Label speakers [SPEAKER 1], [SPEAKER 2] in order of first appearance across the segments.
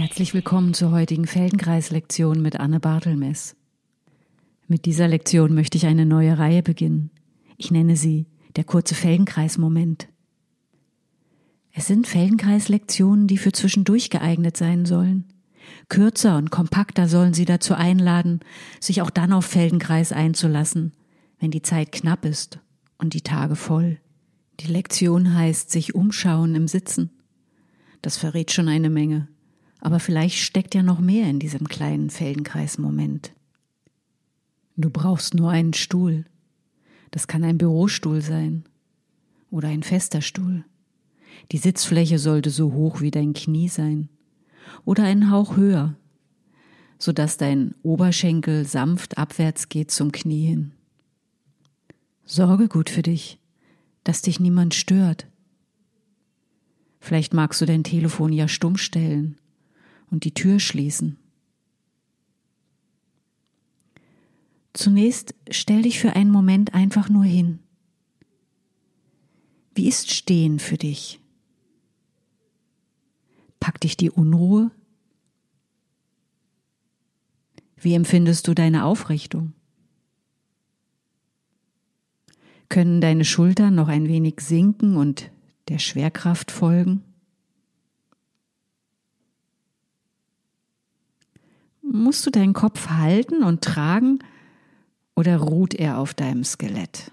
[SPEAKER 1] Herzlich willkommen zur heutigen Feldenkreis-Lektion mit Anne Bartelmess. Mit dieser Lektion möchte ich eine neue Reihe beginnen. Ich nenne sie der kurze Feldenkreis-Moment. Es sind Feldenkreis-Lektionen, die für zwischendurch geeignet sein sollen. Kürzer und kompakter sollen sie dazu einladen, sich auch dann auf Feldenkreis einzulassen, wenn die Zeit knapp ist und die Tage voll. Die Lektion heißt sich umschauen im Sitzen. Das verrät schon eine Menge. Aber vielleicht steckt ja noch mehr in diesem kleinen Feldenkreis-Moment. Du brauchst nur einen Stuhl. Das kann ein Bürostuhl sein oder ein fester Stuhl. Die Sitzfläche sollte so hoch wie dein Knie sein oder einen Hauch höher, so dass dein Oberschenkel sanft abwärts geht zum Knie hin. Sorge gut für dich, dass dich niemand stört. Vielleicht magst du dein Telefon ja stumm stellen und die Tür schließen. Zunächst stell dich für einen Moment einfach nur hin. Wie ist Stehen für dich? Packt dich die Unruhe? Wie empfindest du deine Aufrichtung? Können deine Schultern noch ein wenig sinken und der Schwerkraft folgen? Musst du deinen Kopf halten und tragen oder ruht er auf deinem Skelett?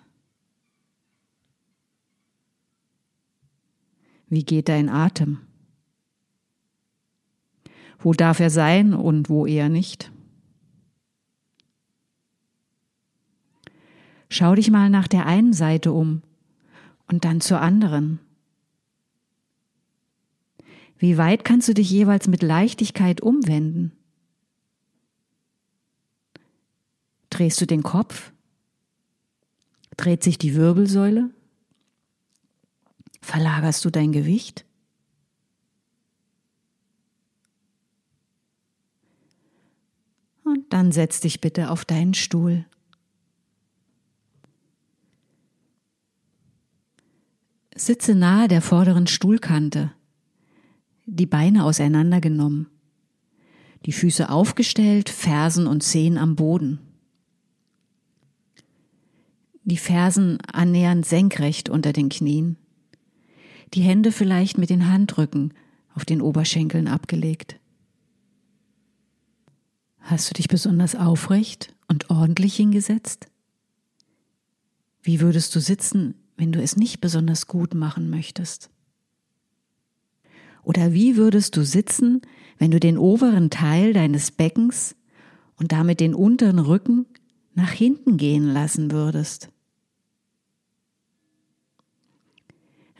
[SPEAKER 1] Wie geht dein Atem? Wo darf er sein und wo eher nicht? Schau dich mal nach der einen Seite um und dann zur anderen. Wie weit kannst du dich jeweils mit Leichtigkeit umwenden? Drehst du den Kopf? Dreht sich die Wirbelsäule? Verlagerst du dein Gewicht? Und dann setz dich bitte auf deinen Stuhl. Sitze nahe der vorderen Stuhlkante, die Beine auseinandergenommen, die Füße aufgestellt, Fersen und Zehen am Boden die Fersen annähernd senkrecht unter den Knien, die Hände vielleicht mit den Handrücken auf den Oberschenkeln abgelegt. Hast du dich besonders aufrecht und ordentlich hingesetzt? Wie würdest du sitzen, wenn du es nicht besonders gut machen möchtest? Oder wie würdest du sitzen, wenn du den oberen Teil deines Beckens und damit den unteren Rücken nach hinten gehen lassen würdest?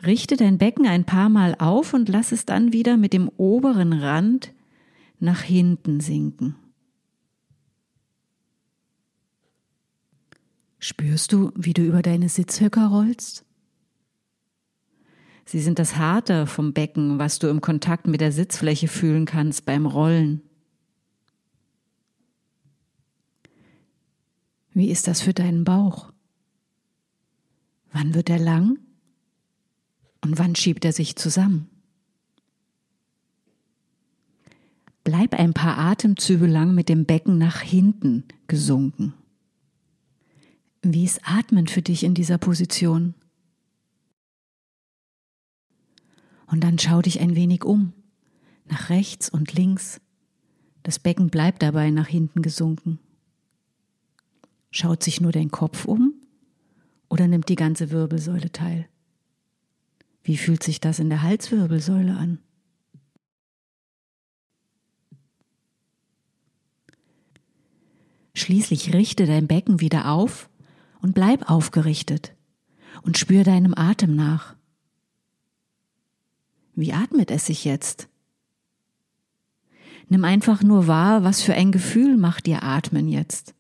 [SPEAKER 1] Richte dein Becken ein paar Mal auf und lass es dann wieder mit dem oberen Rand nach hinten sinken. Spürst du, wie du über deine Sitzhöcker rollst? Sie sind das Harte vom Becken, was du im Kontakt mit der Sitzfläche fühlen kannst beim Rollen. Wie ist das für deinen Bauch? Wann wird er lang? Und wann schiebt er sich zusammen? Bleib ein paar Atemzüge lang mit dem Becken nach hinten gesunken. Wie ist Atmen für dich in dieser Position? Und dann schau dich ein wenig um, nach rechts und links. Das Becken bleibt dabei nach hinten gesunken. Schaut sich nur dein Kopf um oder nimmt die ganze Wirbelsäule teil? Wie fühlt sich das in der Halswirbelsäule an? Schließlich richte dein Becken wieder auf und bleib aufgerichtet und spür deinem Atem nach. Wie atmet es sich jetzt? Nimm einfach nur wahr, was für ein Gefühl macht dir Atmen jetzt.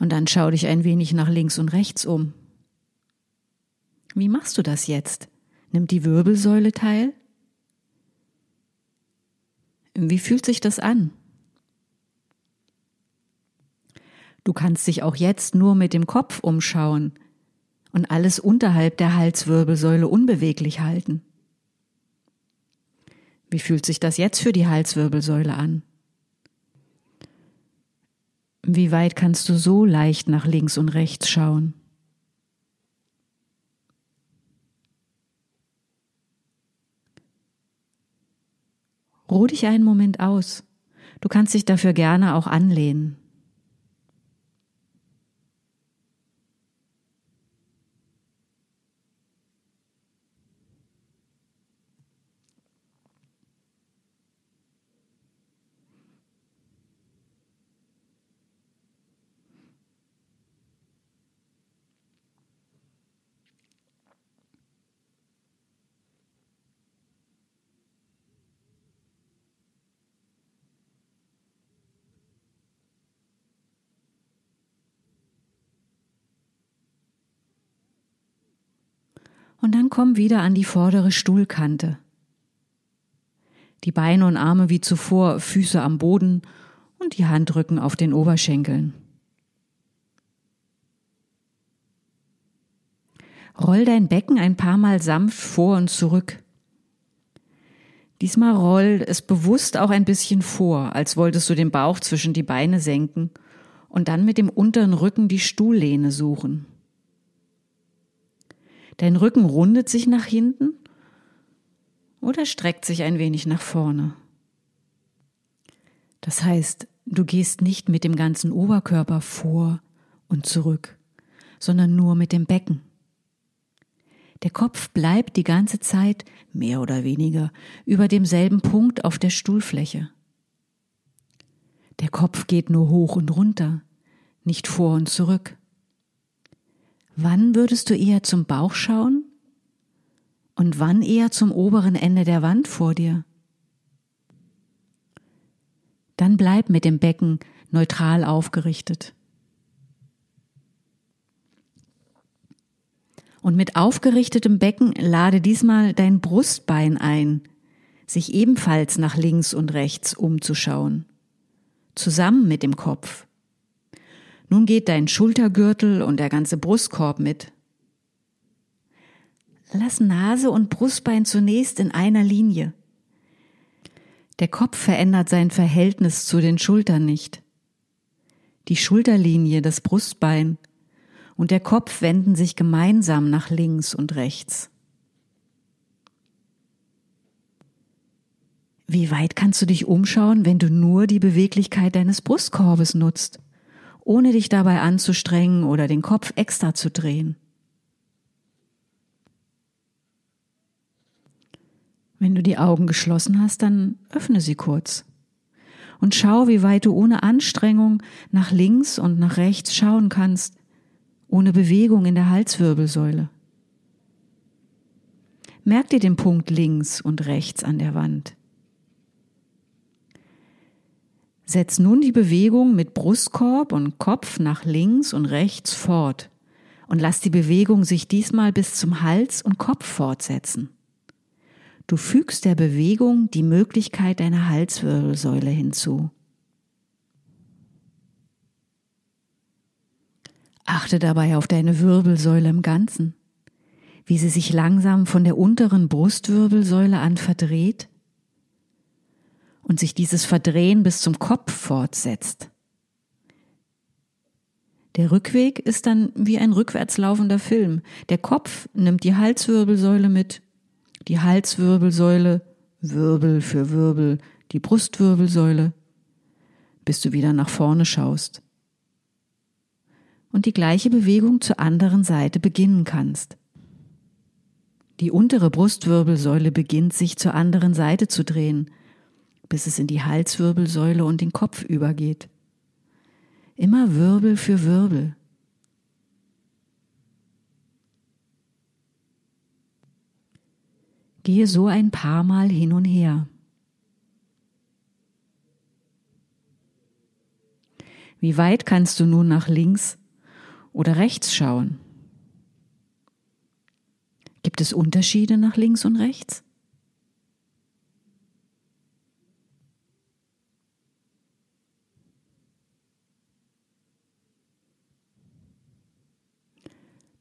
[SPEAKER 1] Und dann schau dich ein wenig nach links und rechts um. Wie machst du das jetzt? Nimmt die Wirbelsäule teil? Wie fühlt sich das an? Du kannst dich auch jetzt nur mit dem Kopf umschauen und alles unterhalb der Halswirbelsäule unbeweglich halten. Wie fühlt sich das jetzt für die Halswirbelsäule an? Wie weit kannst du so leicht nach links und rechts schauen? Ruh dich einen Moment aus. Du kannst dich dafür gerne auch anlehnen. Und dann komm wieder an die vordere Stuhlkante. Die Beine und Arme wie zuvor, Füße am Boden und die Handrücken auf den Oberschenkeln. Roll dein Becken ein paar Mal sanft vor und zurück. Diesmal roll es bewusst auch ein bisschen vor, als wolltest du den Bauch zwischen die Beine senken und dann mit dem unteren Rücken die Stuhllehne suchen. Dein Rücken rundet sich nach hinten oder streckt sich ein wenig nach vorne. Das heißt, du gehst nicht mit dem ganzen Oberkörper vor und zurück, sondern nur mit dem Becken. Der Kopf bleibt die ganze Zeit, mehr oder weniger, über demselben Punkt auf der Stuhlfläche. Der Kopf geht nur hoch und runter, nicht vor und zurück. Wann würdest du eher zum Bauch schauen? Und wann eher zum oberen Ende der Wand vor dir? Dann bleib mit dem Becken neutral aufgerichtet. Und mit aufgerichtetem Becken lade diesmal dein Brustbein ein, sich ebenfalls nach links und rechts umzuschauen, zusammen mit dem Kopf. Nun geht dein Schultergürtel und der ganze Brustkorb mit. Lass Nase und Brustbein zunächst in einer Linie. Der Kopf verändert sein Verhältnis zu den Schultern nicht. Die Schulterlinie, das Brustbein und der Kopf wenden sich gemeinsam nach links und rechts. Wie weit kannst du dich umschauen, wenn du nur die Beweglichkeit deines Brustkorbes nutzt? Ohne dich dabei anzustrengen oder den Kopf extra zu drehen. Wenn du die Augen geschlossen hast, dann öffne sie kurz und schau, wie weit du ohne Anstrengung nach links und nach rechts schauen kannst, ohne Bewegung in der Halswirbelsäule. Merk dir den Punkt links und rechts an der Wand. Setz nun die Bewegung mit Brustkorb und Kopf nach links und rechts fort und lass die Bewegung sich diesmal bis zum Hals und Kopf fortsetzen. Du fügst der Bewegung die Möglichkeit deiner Halswirbelsäule hinzu. Achte dabei auf deine Wirbelsäule im Ganzen, wie sie sich langsam von der unteren Brustwirbelsäule an verdreht und sich dieses Verdrehen bis zum Kopf fortsetzt. Der Rückweg ist dann wie ein rückwärts laufender Film. Der Kopf nimmt die Halswirbelsäule mit, die Halswirbelsäule, Wirbel für Wirbel, die Brustwirbelsäule, bis du wieder nach vorne schaust. Und die gleiche Bewegung zur anderen Seite beginnen kannst. Die untere Brustwirbelsäule beginnt sich zur anderen Seite zu drehen bis es in die Halswirbelsäule und den Kopf übergeht. Immer Wirbel für Wirbel. Gehe so ein paar Mal hin und her. Wie weit kannst du nun nach links oder rechts schauen? Gibt es Unterschiede nach links und rechts?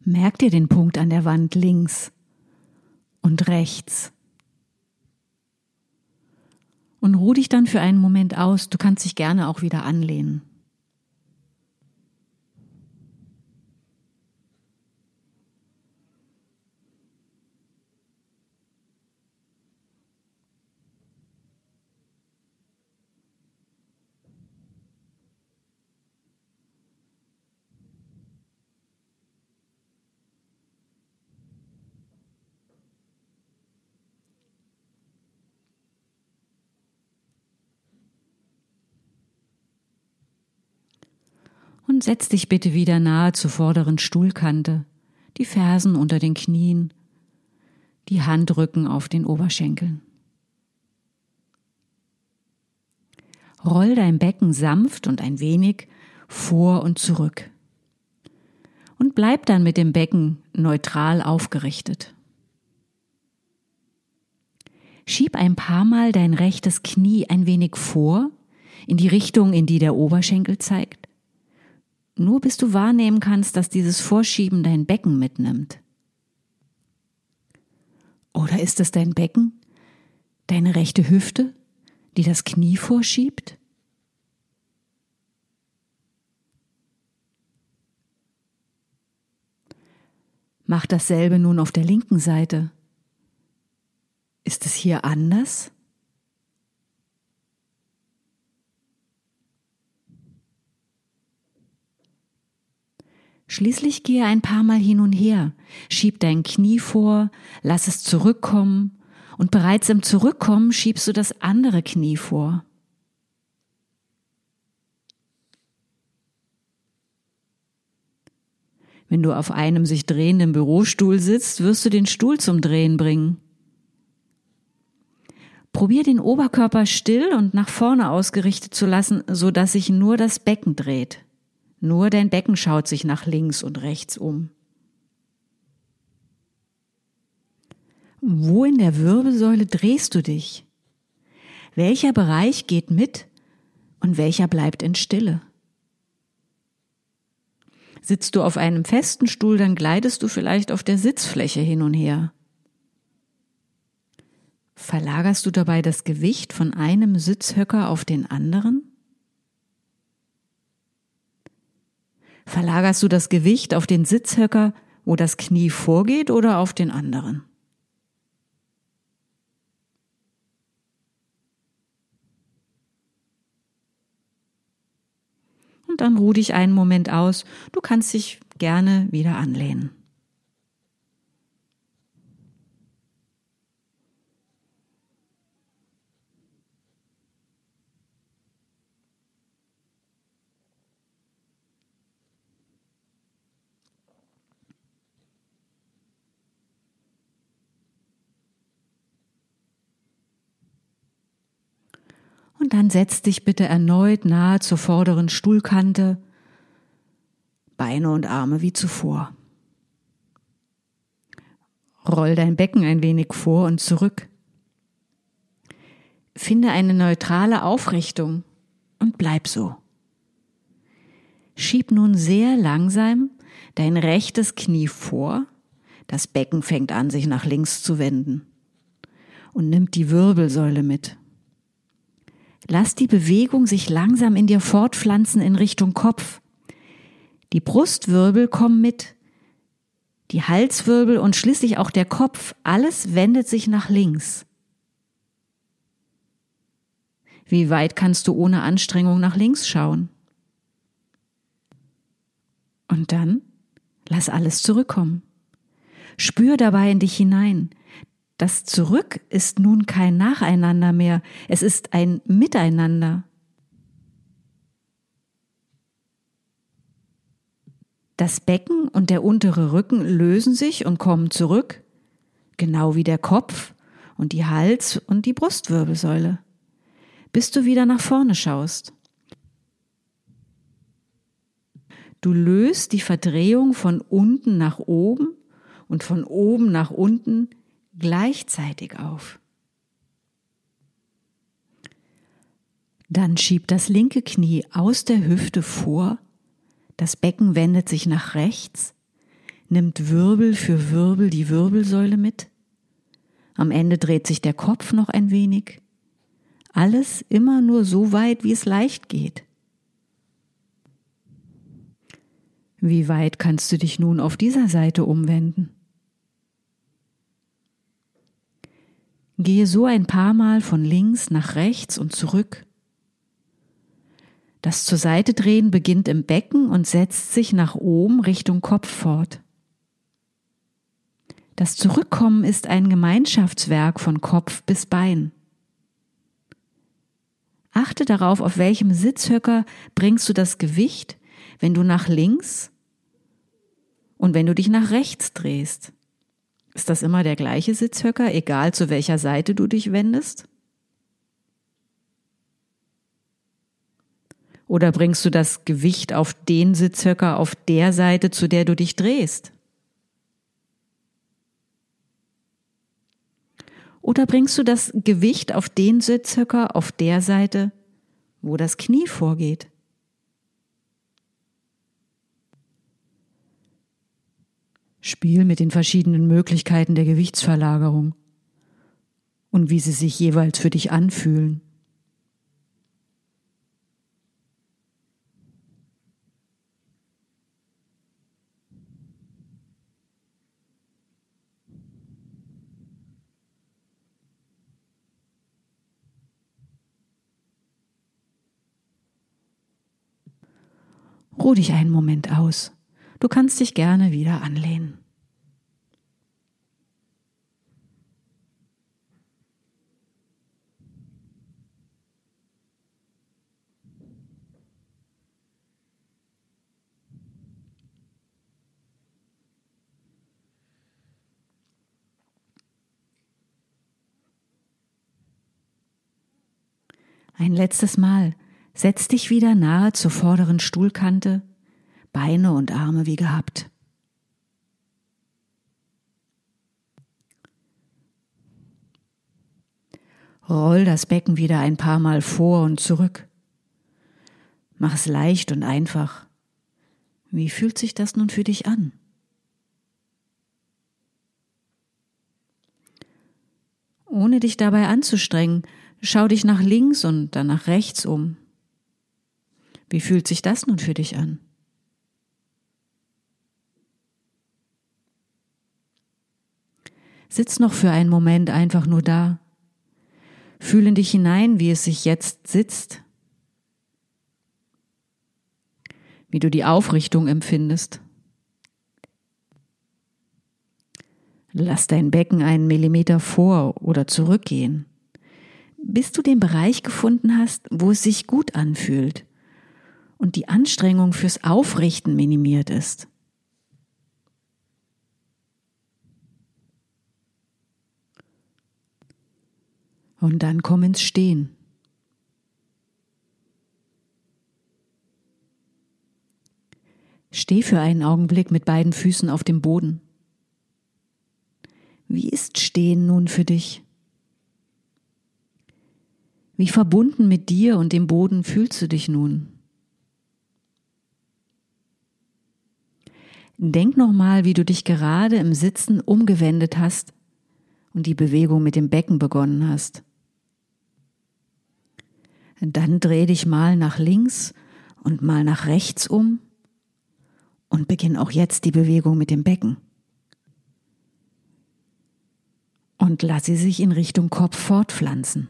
[SPEAKER 1] Merk dir den Punkt an der Wand links und rechts. Und ruh dich dann für einen Moment aus. Du kannst dich gerne auch wieder anlehnen. Und setz dich bitte wieder nahe zur vorderen Stuhlkante, die Fersen unter den Knien, die Handrücken auf den Oberschenkeln. Roll dein Becken sanft und ein wenig vor und zurück. Und bleib dann mit dem Becken neutral aufgerichtet. Schieb ein paar Mal dein rechtes Knie ein wenig vor, in die Richtung, in die der Oberschenkel zeigt nur bis du wahrnehmen kannst, dass dieses Vorschieben dein Becken mitnimmt. Oder ist es dein Becken, deine rechte Hüfte, die das Knie vorschiebt? Mach dasselbe nun auf der linken Seite. Ist es hier anders? Schließlich gehe ein paar Mal hin und her, schieb dein Knie vor, lass es zurückkommen und bereits im Zurückkommen schiebst du das andere Knie vor. Wenn du auf einem sich drehenden Bürostuhl sitzt, wirst du den Stuhl zum Drehen bringen. Probier den Oberkörper still und nach vorne ausgerichtet zu lassen, so dass sich nur das Becken dreht. Nur dein Becken schaut sich nach links und rechts um. Wo in der Wirbelsäule drehst du dich? Welcher Bereich geht mit und welcher bleibt in Stille? Sitzt du auf einem festen Stuhl, dann gleitest du vielleicht auf der Sitzfläche hin und her. Verlagerst du dabei das Gewicht von einem Sitzhöcker auf den anderen? Verlagerst du das Gewicht auf den Sitzhöcker, wo das Knie vorgeht, oder auf den anderen? Und dann ruh dich einen Moment aus. Du kannst dich gerne wieder anlehnen. Und dann setz dich bitte erneut nahe zur vorderen Stuhlkante, Beine und Arme wie zuvor. Roll dein Becken ein wenig vor und zurück. Finde eine neutrale Aufrichtung und bleib so. Schieb nun sehr langsam dein rechtes Knie vor, das Becken fängt an, sich nach links zu wenden und nimmt die Wirbelsäule mit. Lass die Bewegung sich langsam in dir fortpflanzen in Richtung Kopf. Die Brustwirbel kommen mit, die Halswirbel und schließlich auch der Kopf, alles wendet sich nach links. Wie weit kannst du ohne Anstrengung nach links schauen? Und dann lass alles zurückkommen. Spür dabei in dich hinein. Das Zurück ist nun kein Nacheinander mehr, es ist ein Miteinander. Das Becken und der untere Rücken lösen sich und kommen zurück, genau wie der Kopf und die Hals- und die Brustwirbelsäule, bis du wieder nach vorne schaust. Du löst die Verdrehung von unten nach oben und von oben nach unten gleichzeitig auf. Dann schieb das linke Knie aus der Hüfte vor, das Becken wendet sich nach rechts, nimmt Wirbel für Wirbel die Wirbelsäule mit, am Ende dreht sich der Kopf noch ein wenig, Alles immer nur so weit, wie es leicht geht. Wie weit kannst du dich nun auf dieser Seite umwenden? Gehe so ein paar Mal von links nach rechts und zurück. Das zur Seite drehen beginnt im Becken und setzt sich nach oben Richtung Kopf fort. Das Zurückkommen ist ein Gemeinschaftswerk von Kopf bis Bein. Achte darauf, auf welchem Sitzhöcker bringst du das Gewicht, wenn du nach links und wenn du dich nach rechts drehst. Ist das immer der gleiche Sitzhöcker, egal zu welcher Seite du dich wendest? Oder bringst du das Gewicht auf den Sitzhöcker auf der Seite, zu der du dich drehst? Oder bringst du das Gewicht auf den Sitzhöcker auf der Seite, wo das Knie vorgeht? Spiel mit den verschiedenen Möglichkeiten der Gewichtsverlagerung und wie sie sich jeweils für dich anfühlen. Ruh dich einen Moment aus. Du kannst dich gerne wieder anlehnen. Ein letztes Mal Setz dich wieder nahe zur vorderen Stuhlkante, Beine und Arme wie gehabt. Roll das Becken wieder ein paar Mal vor und zurück. Mach es leicht und einfach. Wie fühlt sich das nun für dich an? Ohne dich dabei anzustrengen, schau dich nach links und dann nach rechts um. Wie fühlt sich das nun für dich an? Sitz noch für einen Moment einfach nur da. Fühle dich hinein, wie es sich jetzt sitzt, wie du die Aufrichtung empfindest. Lass dein Becken einen Millimeter vor oder zurückgehen, bis du den Bereich gefunden hast, wo es sich gut anfühlt und die Anstrengung fürs Aufrichten minimiert ist. Und dann komm ins Stehen. Steh für einen Augenblick mit beiden Füßen auf dem Boden. Wie ist Stehen nun für dich? Wie verbunden mit dir und dem Boden fühlst du dich nun? Denk nochmal, wie du dich gerade im Sitzen umgewendet hast und die Bewegung mit dem Becken begonnen hast. Dann dreh dich mal nach links und mal nach rechts um und beginn auch jetzt die Bewegung mit dem Becken. Und lass sie sich in Richtung Kopf fortpflanzen.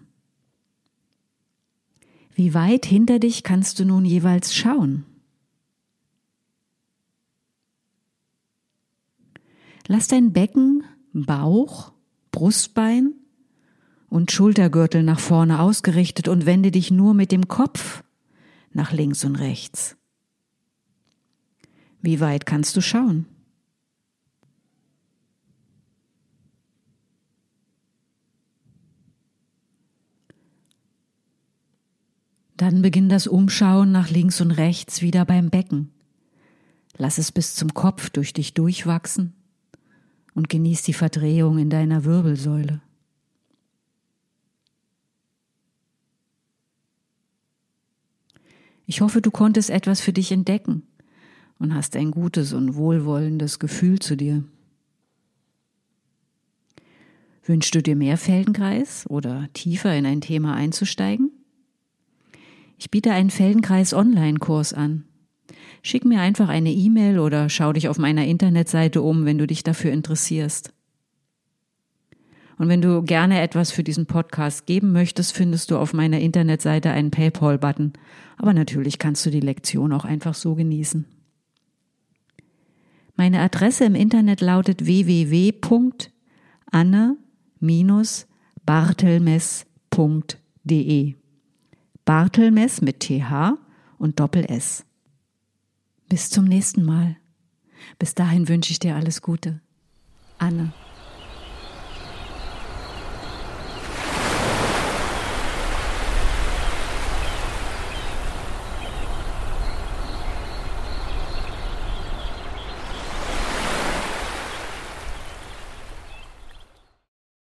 [SPEAKER 1] Wie weit hinter dich kannst du nun jeweils schauen? Lass dein Becken, Bauch, Brustbein und Schultergürtel nach vorne ausgerichtet und wende dich nur mit dem Kopf nach links und rechts. Wie weit kannst du schauen? Dann beginn das Umschauen nach links und rechts wieder beim Becken. Lass es bis zum Kopf durch dich durchwachsen und genieß die Verdrehung in deiner Wirbelsäule. Ich hoffe, du konntest etwas für dich entdecken und hast ein gutes und wohlwollendes Gefühl zu dir. Wünschst du dir mehr Feldenkreis oder tiefer in ein Thema einzusteigen? Ich biete einen Feldenkreis Online-Kurs an. Schick mir einfach eine E-Mail oder schau dich auf meiner Internetseite um, wenn du dich dafür interessierst. Und wenn du gerne etwas für diesen Podcast geben möchtest, findest du auf meiner Internetseite einen PayPal-Button. Aber natürlich kannst du die Lektion auch einfach so genießen. Meine Adresse im Internet lautet www.anne-bartelmes.de. Bartelmes mit TH und Doppel S. Bis zum nächsten Mal. Bis dahin wünsche ich dir alles Gute. Anne.